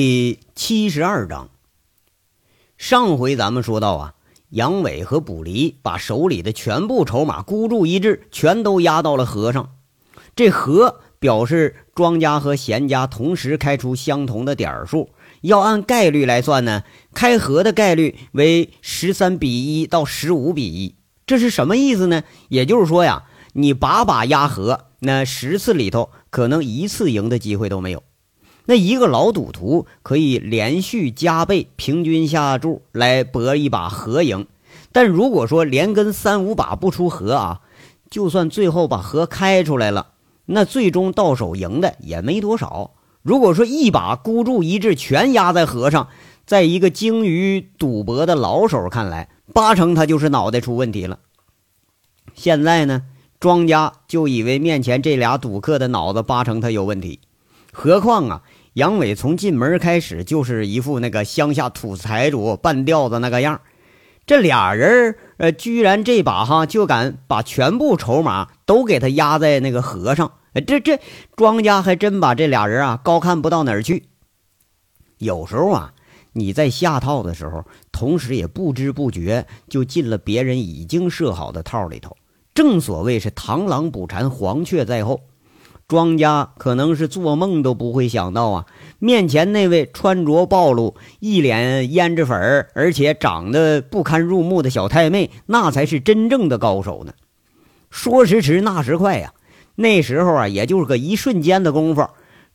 第七十二章，上回咱们说到啊，杨伟和卜离把手里的全部筹码孤注一掷，全都压到了河上。这河表示庄家和闲家同时开出相同的点数，要按概率来算呢，开河的概率为十三比一到十五比一。这是什么意思呢？也就是说呀，你把把压河，那十次里头可能一次赢的机会都没有。那一个老赌徒可以连续加倍平均下注来博一把和赢，但如果说连跟三五把不出和啊，就算最后把和开出来了，那最终到手赢的也没多少。如果说一把孤注一掷全压在和上，在一个精于赌博的老手看来，八成他就是脑袋出问题了。现在呢，庄家就以为面前这俩赌客的脑子八成他有问题，何况啊。杨伟从进门开始就是一副那个乡下土财主半吊子那个样这俩人呃，居然这把哈就敢把全部筹码都给他压在那个河上，这这庄家还真把这俩人啊高看不到哪儿去。有时候啊，你在下套的时候，同时也不知不觉就进了别人已经设好的套里头。正所谓是螳螂捕蝉，黄雀在后。庄家可能是做梦都不会想到啊，面前那位穿着暴露、一脸胭脂粉而且长得不堪入目的小太妹，那才是真正的高手呢。说时迟，那时快呀，那时候啊，也就是个一瞬间的功夫，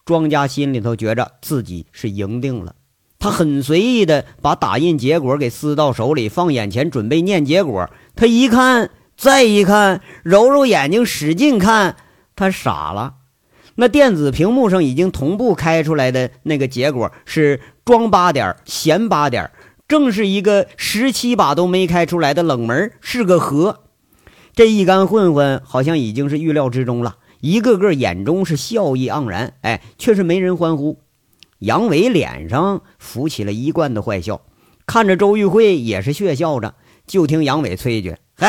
庄家心里头觉着自己是赢定了。他很随意的把打印结果给撕到手里，放眼前准备念结果。他一看，再一看，揉揉眼睛，使劲看，他傻了。那电子屏幕上已经同步开出来的那个结果是庄八点闲八点，正是一个十七把都没开出来的冷门，是个和。这一干混混好像已经是预料之中了，一个个眼中是笑意盎然，哎，却是没人欢呼。杨伟脸上浮起了一贯的坏笑，看着周玉慧也是血笑着。就听杨伟催一句：“嘿，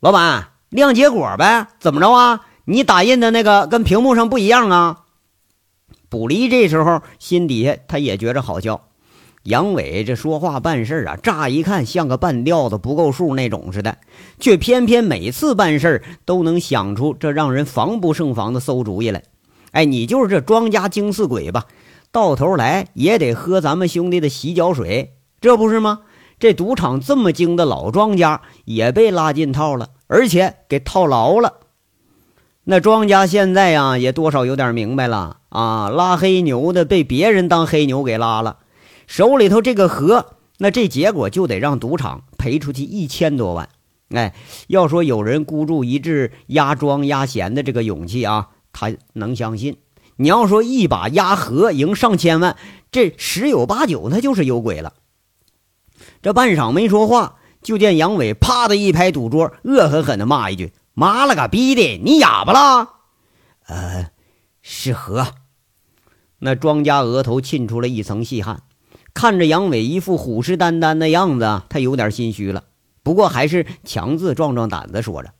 老板，亮结果呗？怎么着啊？”你打印的那个跟屏幕上不一样啊！卜离这时候心底下他也觉着好笑。杨伟这说话办事啊，乍一看像个半吊子不够数那种似的，却偏偏每次办事都能想出这让人防不胜防的馊主意来。哎，你就是这庄家精似鬼吧？到头来也得喝咱们兄弟的洗脚水，这不是吗？这赌场这么精的老庄家也被拉进套了，而且给套牢了。那庄家现在呀，也多少有点明白了啊！拉黑牛的被别人当黑牛给拉了，手里头这个和，那这结果就得让赌场赔出去一千多万。哎，要说有人孤注一掷压庄压闲的这个勇气啊，他能相信。你要说一把压和赢上千万，这十有八九他就是有鬼了。这半晌没说话，就见杨伟啪的一拍赌桌，恶狠狠地骂一句。妈了个逼的！你哑巴了？呃，是和。那庄家额头沁出了一层细汗，看着杨伟一副虎视眈眈的样子，他有点心虚了。不过还是强自壮壮胆子，说着：“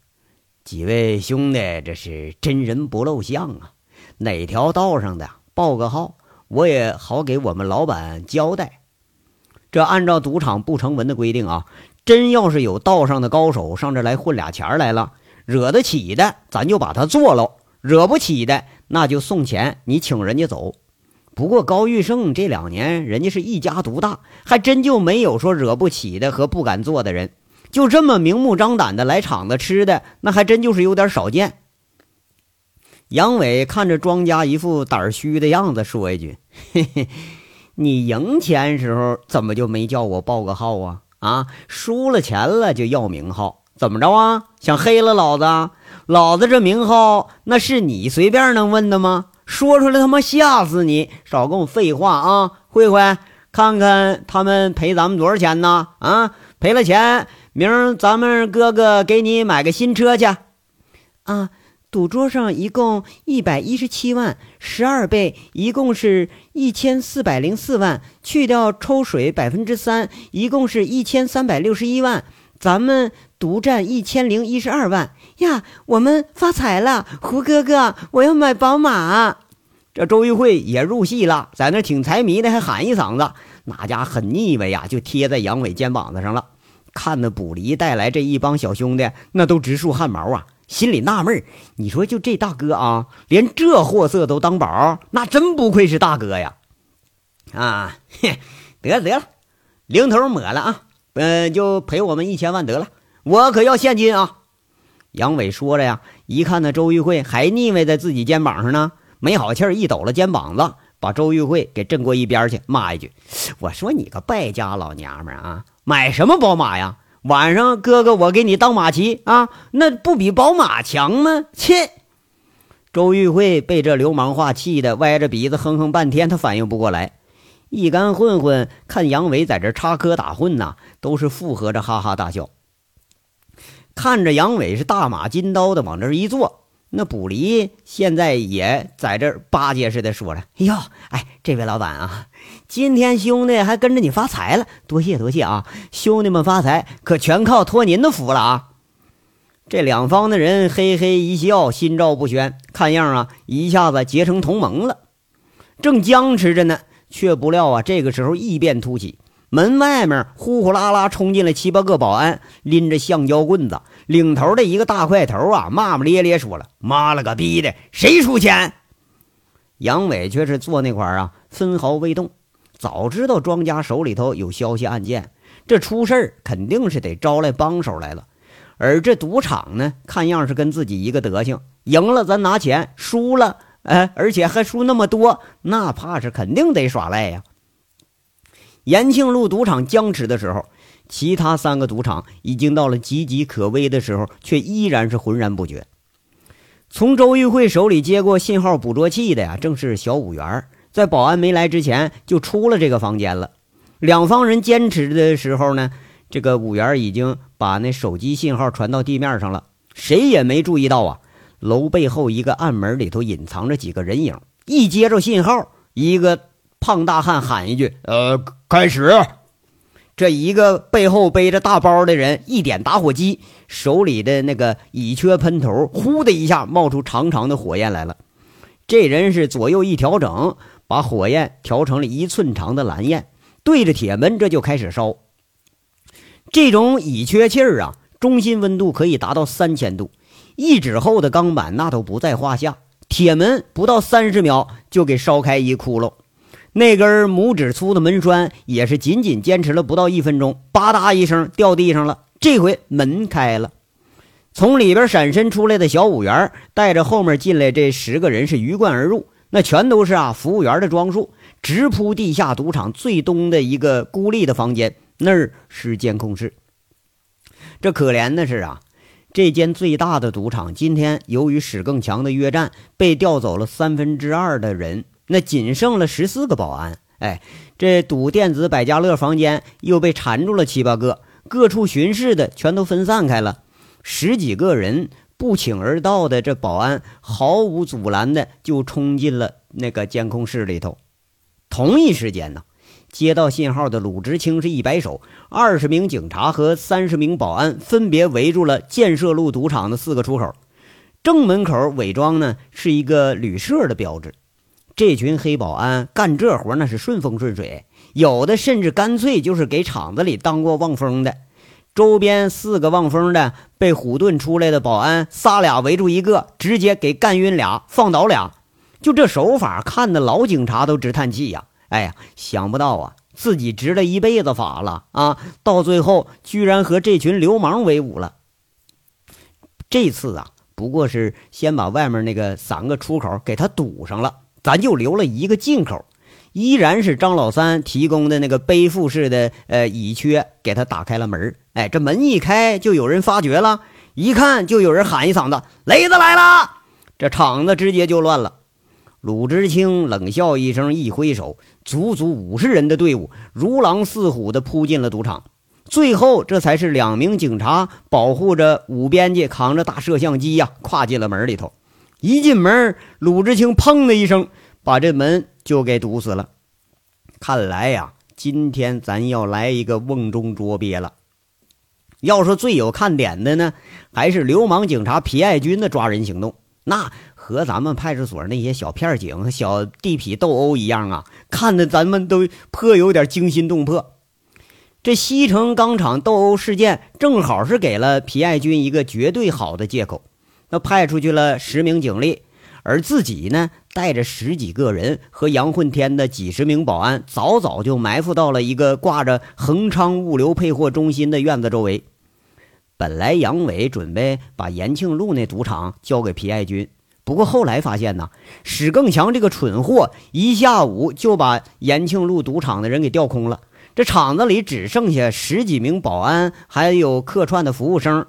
几位兄弟，这是真人不露相啊！哪条道上的报个号，我也好给我们老板交代。这按照赌场不成文的规定啊，真要是有道上的高手上这来混俩钱来了。”惹得起的，咱就把他做喽；惹不起的，那就送钱，你请人家走。不过高玉胜这两年，人家是一家独大，还真就没有说惹不起的和不敢做的人。就这么明目张胆的来场子吃的，那还真就是有点少见。杨伟看着庄家一副胆儿虚的样子，说一句：“嘿嘿，你赢钱时候怎么就没叫我报个号啊？啊，输了钱了就要名号。”怎么着啊？想黑了老子？老子这名号那是你随便能问的吗？说出来他妈吓死你！少跟我废话啊！慧慧，看看他们赔咱们多少钱呢？啊，赔了钱，明儿咱们哥哥给你买个新车去。啊，赌桌上一共一百一十七万，十二倍，一共是一千四百零四万，去掉抽水百分之三，一共是一千三百六十一万。咱们独占一千零一十二万呀！我们发财了，胡哥哥，我要买宝马。这周玉慧也入戏了，在那挺财迷的，还喊一嗓子，那家很腻歪呀，就贴在杨伟肩膀子上了。看那卜离带来这一帮小兄弟，那都直竖汗毛啊，心里纳闷你说就这大哥啊，连这货色都当宝，那真不愧是大哥呀！啊，嘿 得了得了，零头抹了啊，嗯，就赔我们一千万得了，我可要现金啊！杨伟说着呀，一看那周玉慧还腻歪在自己肩膀上呢。没好气儿，一抖了肩膀子，把周玉慧给震过一边去，骂一句：“我说你个败家老娘们啊，买什么宝马呀？晚上哥哥我给你当马骑啊，那不比宝马强吗？”切！周玉慧被这流氓话气得歪着鼻子哼哼半天，他反应不过来。一干混混看杨伟在这插科打诨呐，都是附和着哈哈大笑。看着杨伟是大马金刀的往这一坐。那卜离现在也在这巴结似的说了：“哎呦，哎，这位老板啊，今天兄弟还跟着你发财了，多谢多谢啊！兄弟们发财可全靠托您的福了啊！”这两方的人嘿嘿一笑，心照不宣，看样啊，一下子结成同盟了。正僵持着呢，却不料啊，这个时候异变突起。门外面呼呼啦啦冲进来七八个保安，拎着橡胶棍子，领头的一个大块头啊，骂骂咧咧说了：“妈了个逼的，谁出钱？”杨伟却是坐那块啊，分毫未动。早知道庄家手里头有消息案件，这出事儿肯定是得招来帮手来了。而这赌场呢，看样是跟自己一个德行，赢了咱拿钱，输了哎，而且还输那么多，那怕是肯定得耍赖呀。延庆路赌场僵持的时候，其他三个赌场已经到了岌岌可危的时候，却依然是浑然不觉。从周玉慧手里接过信号捕捉器的呀，正是小五元，在保安没来之前就出了这个房间了。两方人坚持的时候呢，这个五元已经把那手机信号传到地面上了，谁也没注意到啊，楼背后一个暗门里头隐藏着几个人影。一接着信号，一个。胖大汉喊一句：“呃，开始。”这一个背后背着大包的人一点打火机，手里的那个乙炔喷头，呼的一下冒出长长的火焰来了。这人是左右一调整，把火焰调成了一寸长的蓝焰，对着铁门这就开始烧。这种乙炔气儿啊，中心温度可以达到三千度，一指厚的钢板那都不在话下。铁门不到三十秒就给烧开一窟窿。那根拇指粗的门栓也是仅仅坚持了不到一分钟，吧嗒一声掉地上了。这回门开了，从里边闪身出来的小五元带着后面进来这十个人是鱼贯而入，那全都是啊服务员的装束，直扑地下赌场最东的一个孤立的房间，那儿是监控室。这可怜的是啊，这间最大的赌场今天由于史更强的约战，被调走了三分之二的人。那仅剩了十四个保安，哎，这赌电子百家乐房间又被缠住了七八个，各处巡视的全都分散开了，十几个人不请而到的这保安毫无阻拦的就冲进了那个监控室里头。同一时间呢，接到信号的鲁直清是一摆手，二十名警察和三十名保安分别围住了建设路赌场的四个出口，正门口伪装呢是一个旅社的标志。这群黑保安干这活那是顺风顺水，有的甚至干脆就是给厂子里当过望风的。周边四个望风的被虎盾出来的保安仨俩围住一个，直接给干晕俩，放倒俩。就这手法，看的老警察都直叹气呀！哎呀，想不到啊，自己执了一辈子法了啊，到最后居然和这群流氓为伍了。这次啊，不过是先把外面那个三个出口给他堵上了。咱就留了一个进口，依然是张老三提供的那个背负式的呃乙炔，给他打开了门哎，这门一开，就有人发觉了，一看就有人喊一嗓子：“雷子来了！”这场子直接就乱了。鲁智清冷笑一声，一挥手，足足五十人的队伍如狼似虎的扑进了赌场。最后，这才是两名警察保护着武编辑，扛着大摄像机呀，跨进了门里头。一进门，鲁智清砰的一声把这门就给堵死了。看来呀，今天咱要来一个瓮中捉鳖了。要说最有看点的呢，还是流氓警察皮爱军的抓人行动。那和咱们派出所那些小片警、小地痞斗殴一样啊，看得咱们都颇有点惊心动魄。这西城钢厂斗殴事件正好是给了皮爱军一个绝对好的借口，那派出去了十名警力，而自己呢带着十几个人和杨混天的几十名保安，早早就埋伏到了一个挂着恒昌物流配货中心的院子周围。本来杨伟准备把延庆路那赌场交给皮爱军，不过后来发现呢，史更强这个蠢货一下午就把延庆路赌场的人给调空了，这场子里只剩下十几名保安，还有客串的服务生，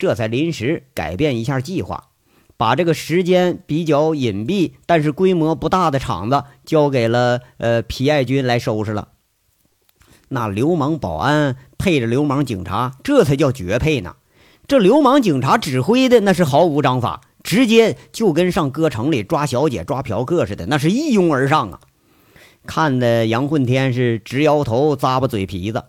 这才临时改变一下计划，把这个时间比较隐蔽但是规模不大的场子交给了呃皮爱军来收拾了。那流氓保安配着流氓警察，这才叫绝配呢！这流氓警察指挥的那是毫无章法，直接就跟上歌城里抓小姐、抓嫖客似的，那是一拥而上啊！看的杨混天是直摇头、咂巴嘴皮子。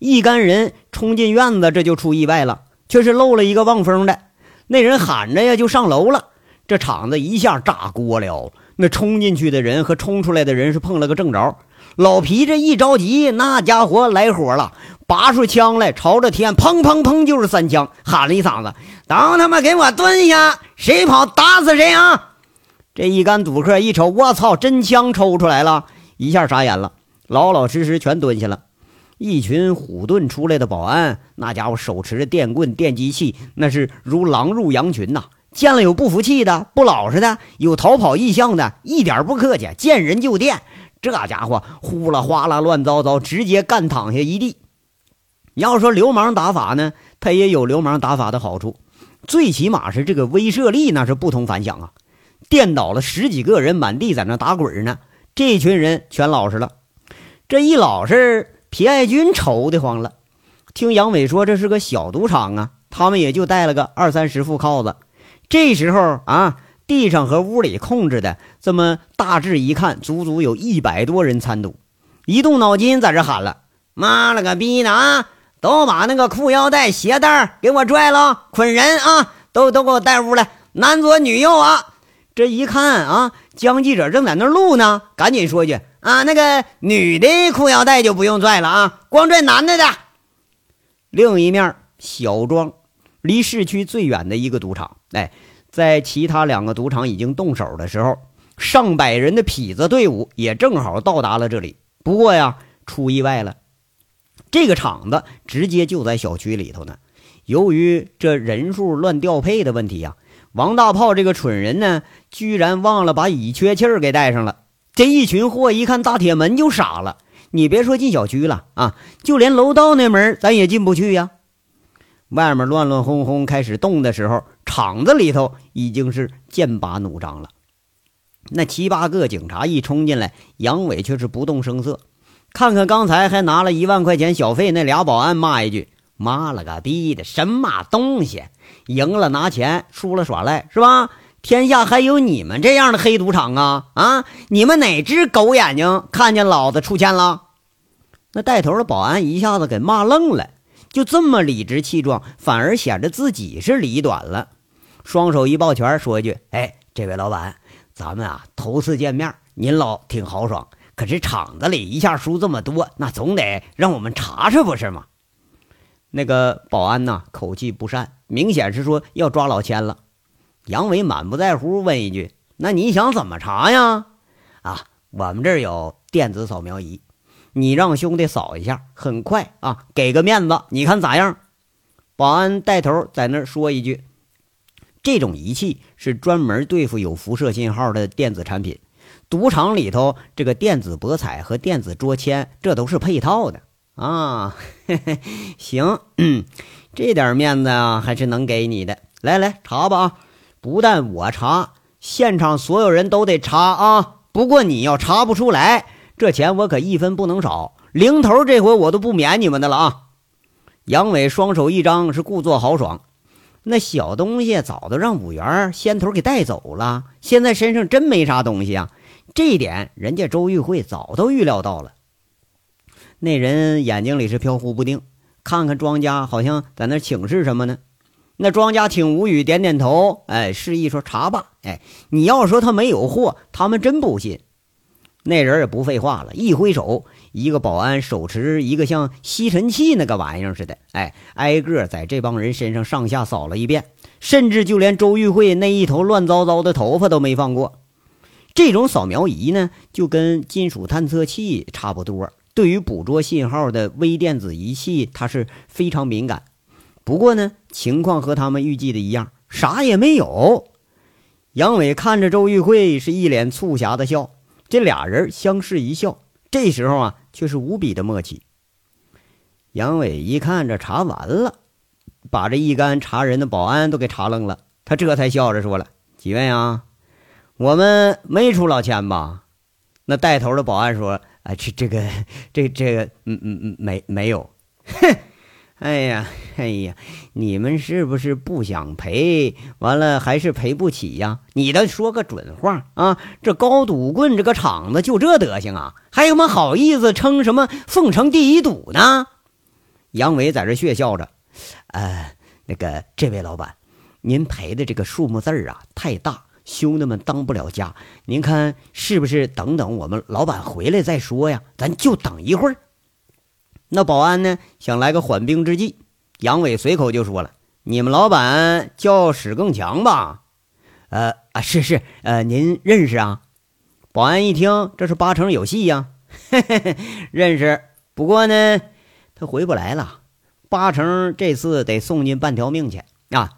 一干人冲进院子，这就出意外了，却是漏了一个望风的。那人喊着呀，就上楼了。这场子一下炸锅了，那冲进去的人和冲出来的人是碰了个正着。老皮这一着急，那家伙来火了，拔出枪来，朝着天砰砰砰就是三枪，喊了一嗓子：“都他妈给我蹲下！谁跑打死谁啊！”这一干赌客一瞅，我操，真枪抽出来了，一下傻眼了，老老实实全蹲下了。一群虎盾出来的保安，那家伙手持着电棍、电击器，那是如狼入羊群呐！见了有不服气的、不老实的，有逃跑意向的，一点不客气，见人就电。这家伙呼啦哗啦乱糟糟，直接干躺下一地。要说流氓打法呢，他也有流氓打法的好处，最起码是这个威慑力那是不同凡响啊！电倒了十几个人，满地在那打滚呢。这群人全老实了，这一老实，皮爱军愁得慌了。听杨伟说这是个小赌场啊，他们也就带了个二三十副铐子。这时候啊。地上和屋里控制的，这么大致一看，足足有一百多人参赌。一动脑筋，在这喊了：“妈了个逼的啊！都把那个裤腰带、鞋带给我拽了，捆人啊！都都给我带屋来，男左女右啊！”这一看啊，江记者正在那录呢，赶紧说一句：“啊，那个女的裤腰带就不用拽了啊，光拽男的的。”另一面，小庄离市区最远的一个赌场，哎。在其他两个赌场已经动手的时候，上百人的痞子队伍也正好到达了这里。不过呀，出意外了，这个场子直接就在小区里头呢。由于这人数乱调配的问题呀，王大炮这个蠢人呢，居然忘了把乙炔气儿给带上了。这一群货一看大铁门就傻了，你别说进小区了啊，就连楼道那门咱也进不去呀。外面乱乱哄哄开始动的时候，厂子里头已经是剑拔弩张了。那七八个警察一冲进来，杨伟却是不动声色。看看刚才还拿了一万块钱小费那俩保安，骂一句：“妈了个逼的，什么东西？赢了拿钱，输了耍赖，是吧？天下还有你们这样的黑赌场啊？啊！你们哪只狗眼睛看见老子出千了？”那带头的保安一下子给骂愣了。就这么理直气壮，反而显得自己是理短了。双手一抱拳，说一句：“哎，这位老板，咱们啊头次见面，您老挺豪爽。可是厂子里一下输这么多，那总得让我们查查，不是吗？”那个保安呢，口气不善，明显是说要抓老千了。杨伟满不在乎问一句：“那你想怎么查呀？”啊，我们这儿有电子扫描仪。你让兄弟扫一下，很快啊，给个面子，你看咋样？保安带头在那说一句：“这种仪器是专门对付有辐射信号的电子产品，赌场里头这个电子博彩和电子桌签，这都是配套的啊。”嘿嘿行，这点面子啊，还是能给你的。来来，查吧啊！不但我查，现场所有人都得查啊。不过你要查不出来。这钱我可一分不能少，零头这回我都不免你们的了啊！杨伟双手一张，是故作豪爽。那小东西早都让五元先头给带走了，现在身上真没啥东西啊！这一点人家周玉慧早都预料到了。那人眼睛里是飘忽不定，看看庄家好像在那请示什么呢？那庄家挺无语，点点头，哎，示意说查吧。哎，你要说他没有货，他们真不信。那人也不废话了，一挥手，一个保安手持一个像吸尘器那个玩意儿似的，哎，挨个在这帮人身上上下扫了一遍，甚至就连周玉慧那一头乱糟糟的头发都没放过。这种扫描仪呢，就跟金属探测器差不多，对于捕捉信号的微电子仪器，它是非常敏感。不过呢，情况和他们预计的一样，啥也没有。杨伟看着周玉慧是一脸促狭的笑，这俩人相视一笑，这时候啊，却是无比的默契。杨伟一看这查完了，把这一干查人的保安都给查愣了，他这才笑着说了：“几位啊，我们没出老千吧？”那带头的保安说：“啊，这这个这这个，嗯嗯嗯，没没有。”哼。哎呀，哎呀，你们是不是不想赔？完了还是赔不起呀？你倒说个准话啊！这高赌棍这个场子就这德行啊，还有么好意思称什么凤城第一赌呢？杨伟在这血笑着，呃，那个这位老板，您赔的这个数目字儿啊太大，兄弟们当不了家。您看是不是等等我们老板回来再说呀？咱就等一会儿。那保安呢？想来个缓兵之计。杨伟随口就说了：“你们老板叫史更强吧？”“呃啊，是是，呃，您认识啊？”保安一听，这是八成有戏呀，嘿嘿嘿，认识。不过呢，他回不来了，八成这次得送进半条命去啊。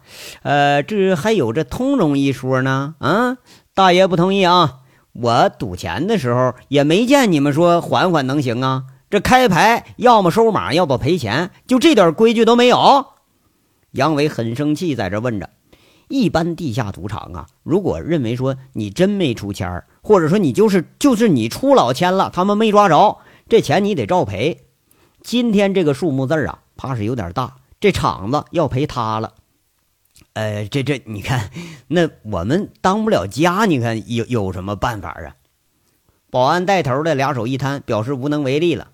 呃，这还有这通融一说呢。啊，大爷不同意啊！我赌钱的时候也没见你们说缓缓能行啊。这开牌要么收马，要么赔钱，就这点规矩都没有。杨伟很生气，在这问着：一般地下赌场啊，如果认为说你真没出钱或者说你就是就是你出老千了，他们没抓着这钱，你得照赔。今天这个数目字啊，怕是有点大，这场子要赔塌了。呃，这这你看，那我们当不了家，你看有有什么办法啊？保安带头的俩手一摊，表示无能为力了。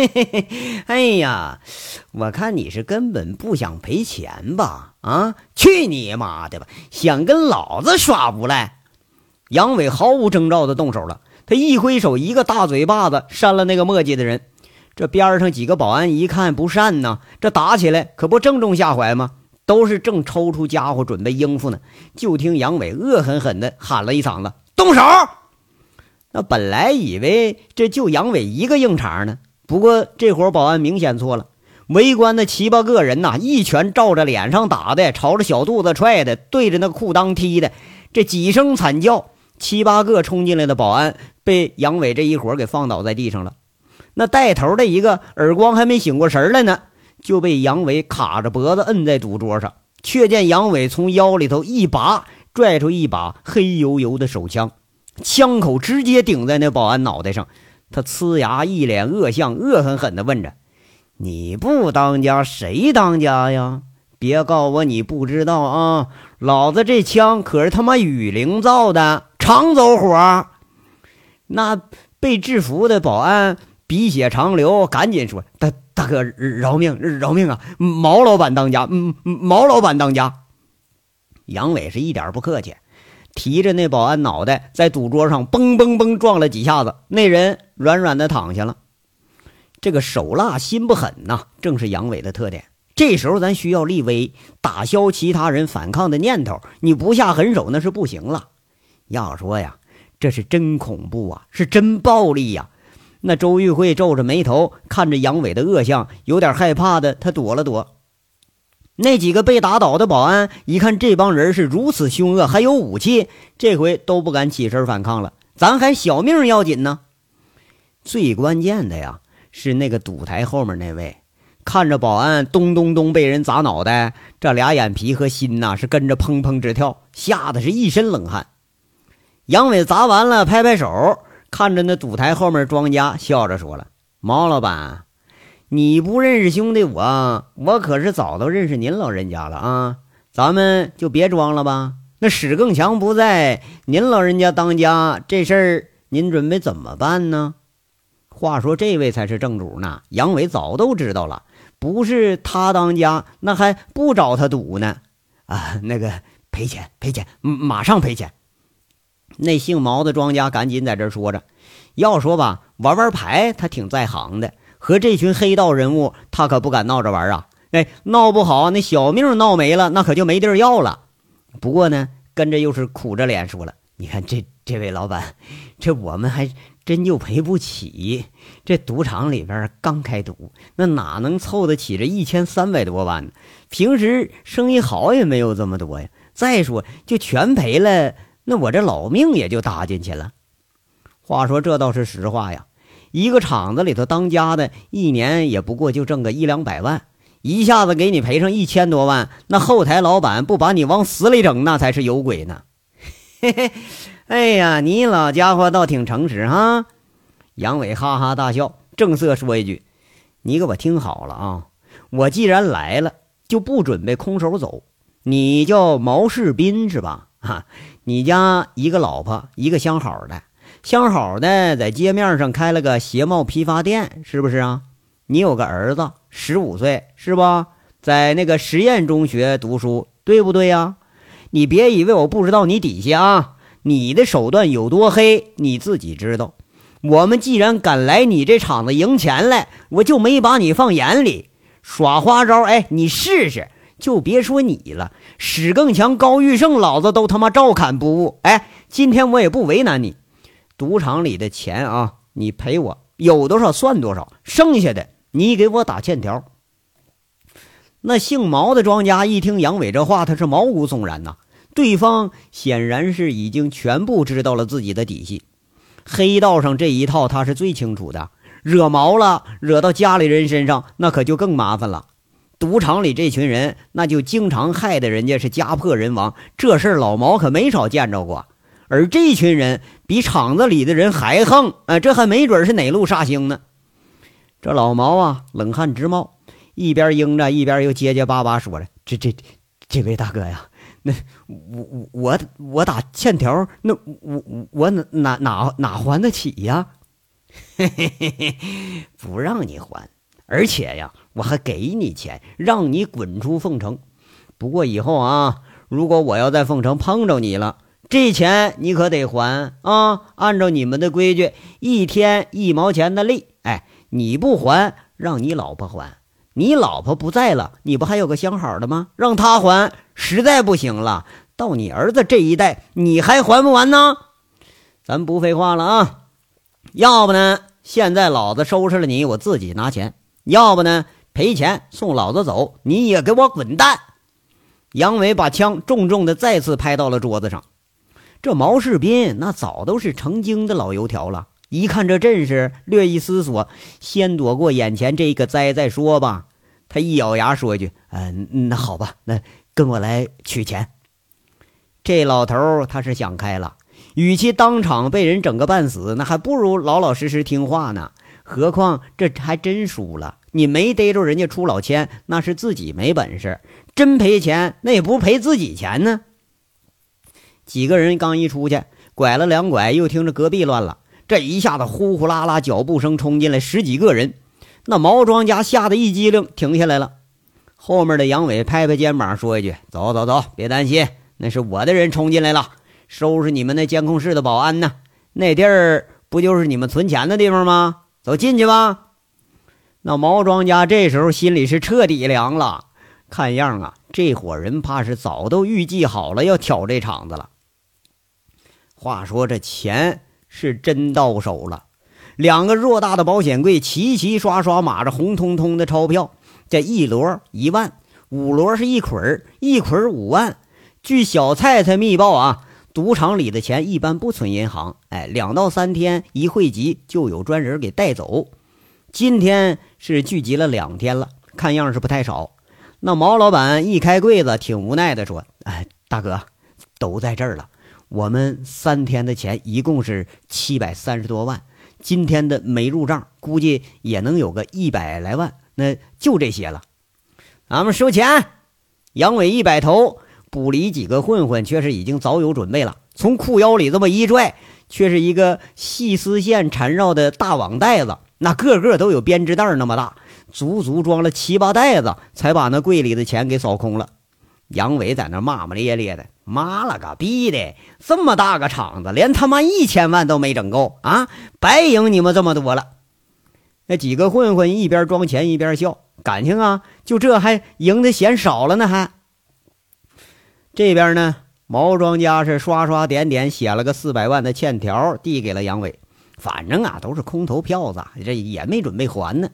嘿嘿嘿，哎呀，我看你是根本不想赔钱吧？啊，去你妈的吧！想跟老子耍无赖？杨伟毫无征兆的动手了，他一挥手，一个大嘴巴子扇了那个墨迹的人。这边上几个保安一看不善呢，这打起来可不正中下怀吗？都是正抽出家伙准备应付呢，就听杨伟恶狠狠的喊了一嗓子：“动手！”那本来以为这就杨伟一个硬茬呢。不过这伙保安明显错了，围观的七八个人呐，一拳照着脸上打的，朝着小肚子踹的，对着那裤裆踢的，这几声惨叫，七八个冲进来的保安被杨伟这一伙给放倒在地上了。那带头的一个耳光还没醒过神来呢，就被杨伟卡着脖子摁在赌桌上。却见杨伟从腰里头一拔，拽出一把黑油油的手枪，枪口直接顶在那保安脑袋上。他呲牙，一脸恶相，恶狠狠地问着：“你不当家，谁当家呀？别告我你不知道啊！老子这枪可是他妈雨林造的，常走火。”那被制服的保安鼻血长流，赶紧说：“大大哥，饶命，饶命啊！毛老板当家，毛老板当家。”杨伟是一点不客气。提着那保安脑袋在赌桌上嘣嘣嘣撞了几下子，那人软软的躺下了。这个手辣心不狠呐，正是杨伟的特点。这时候咱需要立威，打消其他人反抗的念头。你不下狠手那是不行了。要说呀，这是真恐怖啊，是真暴力呀。那周玉慧皱着眉头看着杨伟的恶相，有点害怕的，他躲了躲。那几个被打倒的保安一看这帮人是如此凶恶，还有武器，这回都不敢起身反抗了。咱还小命要紧呢。最关键的呀，是那个赌台后面那位，看着保安咚咚咚被人砸脑袋，这俩眼皮和心呐是跟着砰砰直跳，吓得是一身冷汗。杨伟砸完了，拍拍手，看着那赌台后面庄家，笑着说了：“毛老板。”你不认识兄弟我，我可是早都认识您老人家了啊！咱们就别装了吧。那史更强不在，您老人家当家，这事儿您准备怎么办呢？话说这位才是正主呢。杨伟早都知道了，不是他当家，那还不找他赌呢。啊，那个赔钱赔钱，马上赔钱。那姓毛的庄家赶紧在这说着，要说吧，玩玩牌他挺在行的，和这群黑道人物他可不敢闹着玩啊。哎，闹不好那小命闹没了，那可就没地儿要了。不过呢，跟着又是苦着脸说了：“你看这这位老板，这我们还真就赔不起。这赌场里边刚开赌，那哪能凑得起这一千三百多万呢？平时生意好也没有这么多呀。再说，就全赔了。”那我这老命也就搭进去了。话说这倒是实话呀，一个厂子里头当家的，一年也不过就挣个一两百万，一下子给你赔上一千多万，那后台老板不把你往死里整，那才是有鬼呢。嘿嘿，哎呀，你老家伙倒挺诚实哈。杨伟哈哈大笑，正色说一句：“你给我听好了啊，我既然来了，就不准备空手走。你叫毛世斌是吧？哈。”你家一个老婆，一个相好的，相好的在街面上开了个鞋帽批发店，是不是啊？你有个儿子，十五岁，是吧？在那个实验中学读书，对不对呀？你别以为我不知道你底下啊，你的手段有多黑，你自己知道。我们既然敢来你这厂子赢钱来，我就没把你放眼里，耍花招。哎，你试试。就别说你了，史更强、高玉胜，老子都他妈照砍不误。哎，今天我也不为难你，赌场里的钱啊，你赔我，有多少算多少，剩下的你给我打欠条。那姓毛的庄家一听杨伟这话，他是毛骨悚然呐。对方显然是已经全部知道了自己的底细，黑道上这一套他是最清楚的，惹毛了，惹到家里人身上，那可就更麻烦了。赌场里这群人，那就经常害得人家是家破人亡，这事老毛可没少见着过。而这群人比厂子里的人还横，啊，这还没准是哪路煞星呢？这老毛啊，冷汗直冒，一边应着，一边又结结巴巴说着：“这这这位大哥呀，那我我我我打欠条，那我我哪哪哪哪还得起呀？嘿嘿嘿，不让你还。”而且呀，我还给你钱，让你滚出凤城。不过以后啊，如果我要在凤城碰着你了，这钱你可得还啊！按照你们的规矩，一天一毛钱的利。哎，你不还，让你老婆还。你老婆不在了，你不还有个相好的吗？让他还。实在不行了，到你儿子这一代，你还还不完呢？咱不废话了啊！要不呢，现在老子收拾了你，我自己拿钱。要不呢？赔钱送老子走！你也给我滚蛋！杨伟把枪重重的再次拍到了桌子上。这毛世斌那早都是成精的老油条了，一看这阵势，略一思索，先躲过眼前这个灾再说吧。他一咬牙说一句：“嗯，那好吧，那跟我来取钱。”这老头他是想开了，与其当场被人整个半死，那还不如老老实实听话呢。何况这还真输了，你没逮着人家出老千，那是自己没本事；真赔钱，那也不赔自己钱呢。几个人刚一出去，拐了两拐，又听着隔壁乱了，这一下子呼呼啦啦脚步声冲进来十几个人，那毛庄家吓得一激灵，停下来了。后面的杨伟拍拍肩膀说一句：“走走走，别担心，那是我的人冲进来了，收拾你们那监控室的保安呢。那地儿不就是你们存钱的地方吗？”走进去吧。那毛庄家这时候心里是彻底凉了，看样啊，这伙人怕是早都预计好了要挑这场子了。话说这钱是真到手了，两个偌大的保险柜齐齐刷刷码着红彤彤的钞票，这一摞一万，五摞是一捆一捆五万。据小菜菜密报啊。赌场里的钱一般不存银行，哎，两到三天一汇集就有专人给带走。今天是聚集了两天了，看样是不太少。那毛老板一开柜子，挺无奈的说：“哎，大哥，都在这儿了。我们三天的钱一共是七百三十多万，今天的没入账，估计也能有个一百来万。那就这些了，俺们收钱。”杨伟一摆头。捕离几个混混却是已经早有准备了，从裤腰里这么一拽，却是一个细丝线缠绕的大网袋子，那个个都有编织袋那么大，足足装了七八袋子，才把那柜里的钱给扫空了。杨伟在那骂骂咧咧的：“妈了个逼的！这么大个场子，连他妈一千万都没整够啊！白赢你们这么多了。”那几个混混一边装钱一边笑，感情啊，就这还赢的嫌少了呢？还这边呢，毛庄家是刷刷点点写了个四百万的欠条，递给了杨伟。反正啊，都是空头票子，这也没准备还呢。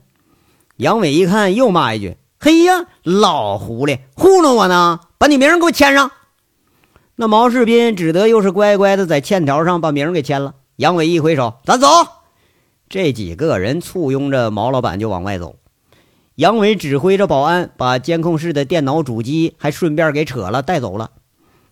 杨伟一看，又骂一句：“嘿呀，老狐狸，糊弄我呢！把你名给我签上。”那毛世斌只得又是乖乖的在欠条上把名给签了。杨伟一挥手：“咱走。”这几个人簇拥着毛老板就往外走。杨伟指挥着保安把监控室的电脑主机还顺便给扯了带走了。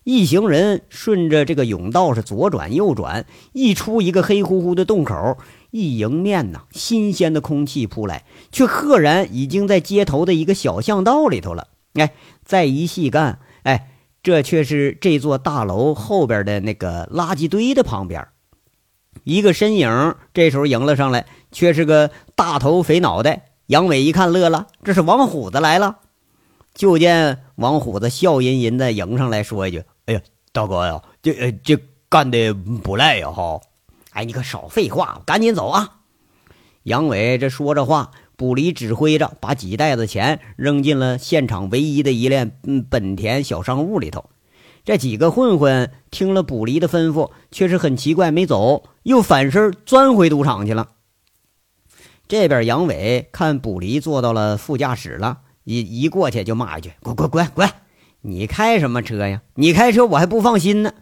一行人顺着这个甬道是左转右转，一出一个黑乎乎的洞口，一迎面呐，新鲜的空气扑来，却赫然已经在街头的一个小巷道里头了。哎，再一细看，哎，这却是这座大楼后边的那个垃圾堆的旁边，一个身影这时候迎了上来，却是个大头肥脑袋。杨伟一看乐了，这是王虎子来了。就见王虎子笑吟吟的迎上来说一句。哎呀，大哥呀，这这干的不赖呀哈！哎，你可少废话，赶紧走啊！杨伟这说着话，卜离指挥着把几袋子钱扔进了现场唯一的一辆嗯本田小商务里头。这几个混混听了卜离的吩咐，却是很奇怪，没走，又反身钻回赌场去了。这边杨伟看卜离坐到了副驾驶了，一一过去就骂一句：“滚滚滚滚！”你开什么车呀？你开车我还不放心呢。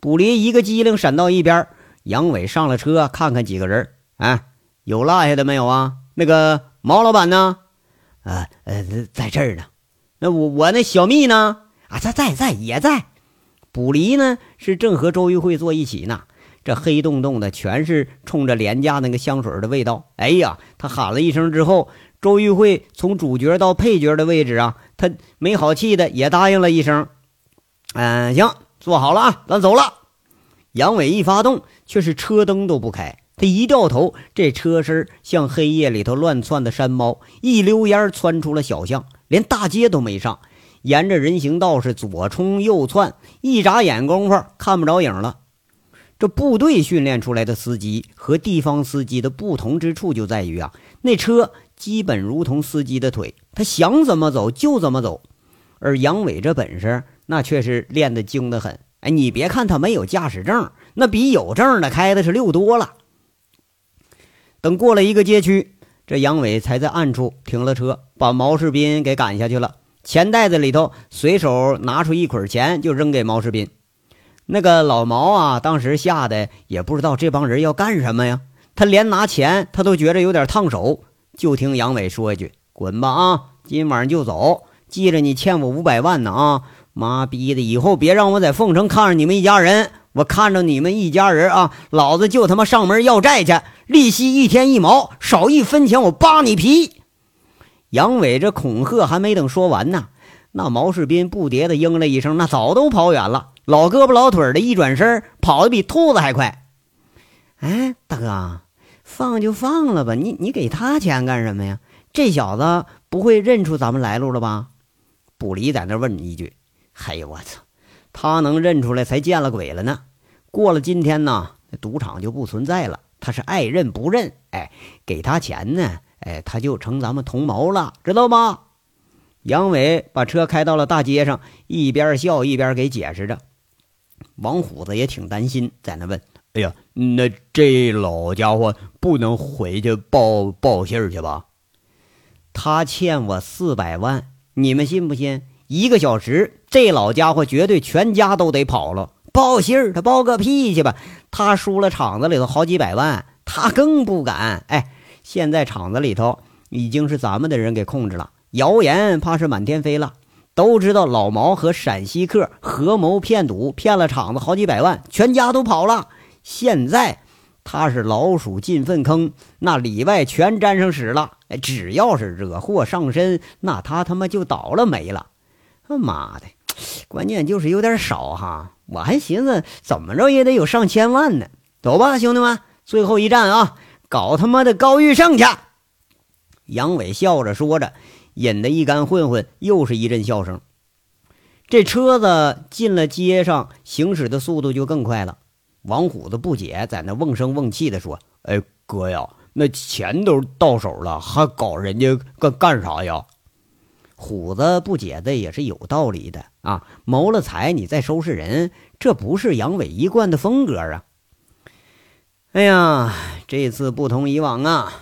卜离一个机灵闪到一边，杨伟上了车，看看几个人，啊，有落下的没有啊？那个毛老板呢？啊呃，在这儿呢。那我我那小蜜呢？啊，在在在也在。卜离呢是正和周玉慧坐一起呢。这黑洞洞的全是冲着廉价那个香水的味道。哎呀，他喊了一声之后。周玉慧从主角到配角的位置啊，他没好气的也答应了一声：“嗯，行，坐好了啊，咱走了。”杨伟一发动，却是车灯都不开。他一掉头，这车身像黑夜里头乱窜的山猫，一溜烟窜出了小巷，连大街都没上，沿着人行道是左冲右窜，一眨眼功夫看不着影了。这部队训练出来的司机和地方司机的不同之处就在于啊，那车。基本如同司机的腿，他想怎么走就怎么走，而杨伟这本事那却是练得精得很。哎，你别看他没有驾驶证，那比有证的开的是溜多了。等过了一个街区，这杨伟才在暗处停了车，把毛世斌给赶下去了。钱袋子里头随手拿出一捆钱，就扔给毛世斌。那个老毛啊，当时吓得也不知道这帮人要干什么呀。他连拿钱他都觉着有点烫手。就听杨伟说一句：“滚吧啊，今晚上就走。记着，你欠我五百万呢啊！妈逼的，以后别让我在凤城看着你们一家人。我看着你们一家人啊，老子就他妈上门要债去，利息一天一毛，少一分钱我扒你皮。”杨伟这恐吓还没等说完呢，那毛世斌不迭的应了一声，那早都跑远了，老胳膊老腿的，一转身跑得比兔子还快。哎，大哥。放就放了吧，你你给他钱干什么呀？这小子不会认出咱们来路了吧？卜离在那问一句：“嘿，我操，他能认出来才见了鬼了呢！过了今天呢，那赌场就不存在了。他是爱认不认，哎，给他钱呢，哎，他就成咱们同谋了，知道吗？”杨伟把车开到了大街上，一边笑一边给解释着。王虎子也挺担心，在那问。哎呀，那这老家伙不能回去报报信去吧？他欠我四百万，你们信不信？一个小时，这老家伙绝对全家都得跑了。报信儿，他报个屁去吧！他输了厂子里头好几百万，他更不敢。哎，现在厂子里头已经是咱们的人给控制了，谣言怕是满天飞了。都知道老毛和陕西客合谋骗赌，骗了厂子好几百万，全家都跑了。现在他是老鼠进粪坑，那里外全沾上屎了。只要是惹祸上身，那他他妈就倒了霉了。他妈的，关键就是有点少哈。我还寻思怎么着也得有上千万呢。走吧，兄弟们，最后一站啊，搞他妈的高玉胜去！杨伟笑着说着，引得一干混混又是一阵笑声。这车子进了街上，行驶的速度就更快了。王虎子不解，在那瓮声瓮气的说：“哎，哥呀，那钱都到手了，还搞人家干干啥呀？”虎子不解的也是有道理的啊，谋了财你再收拾人，这不是杨伟一贯的风格啊。哎呀，这次不同以往啊，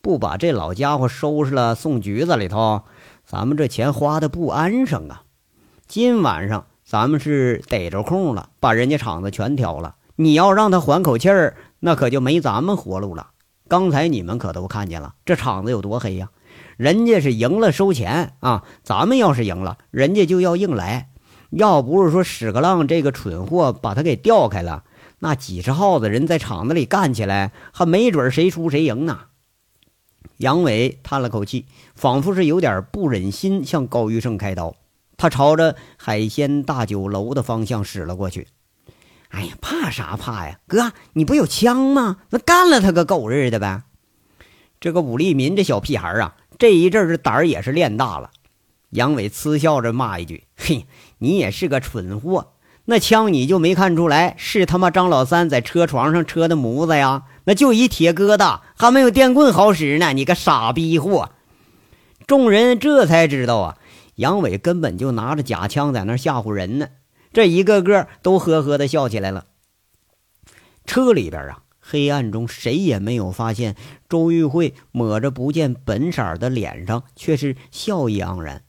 不把这老家伙收拾了送局子里头，咱们这钱花的不安生啊。今晚上咱们是逮着空了，把人家厂子全挑了。你要让他缓口气儿，那可就没咱们活路了。刚才你们可都看见了，这厂子有多黑呀！人家是赢了收钱啊，咱们要是赢了，人家就要硬来。要不是说屎壳郎这个蠢货把他给调开了，那几十号子人在厂子里干起来，还没准谁输谁赢呢。杨伟叹了口气，仿佛是有点不忍心向高玉胜开刀。他朝着海鲜大酒楼的方向驶了过去。哎呀，怕啥怕呀，哥，你不有枪吗？那干了他个狗日的呗！这个武立民这小屁孩啊，这一阵儿胆儿也是练大了。杨伟嗤笑着骂一句：“嘿，你也是个蠢货！那枪你就没看出来是他妈张老三在车床上车的模子呀？那就一铁疙瘩，还没有电棍好使呢！你个傻逼货！”众人这才知道啊。杨伟根本就拿着假枪在那吓唬人呢，这一个个都呵呵的笑起来了。车里边啊，黑暗中谁也没有发现，周玉慧抹着不见本色的脸上却是笑意盎然。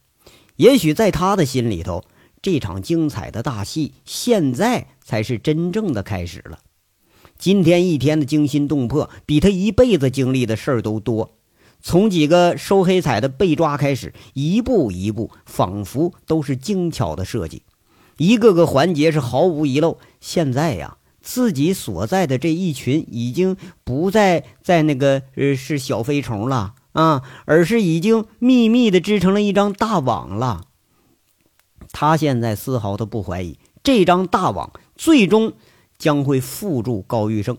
也许在他的心里头，这场精彩的大戏现在才是真正的开始了。今天一天的惊心动魄，比他一辈子经历的事儿都多。从几个收黑彩的被抓开始，一步一步，仿佛都是精巧的设计，一个个环节是毫无遗漏。现在呀，自己所在的这一群已经不再在那个呃是小飞虫了啊，而是已经秘密的织成了一张大网了。他现在丝毫都不怀疑，这张大网最终将会缚住高玉胜，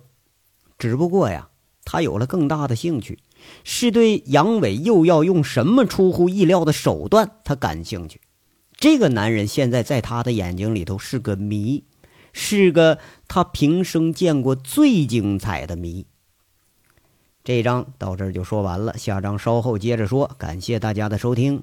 只不过呀，他有了更大的兴趣。是对杨伟又要用什么出乎意料的手段，他感兴趣。这个男人现在在他的眼睛里头是个谜，是个他平生见过最精彩的谜。这章到这儿就说完了，下章稍后接着说。感谢大家的收听。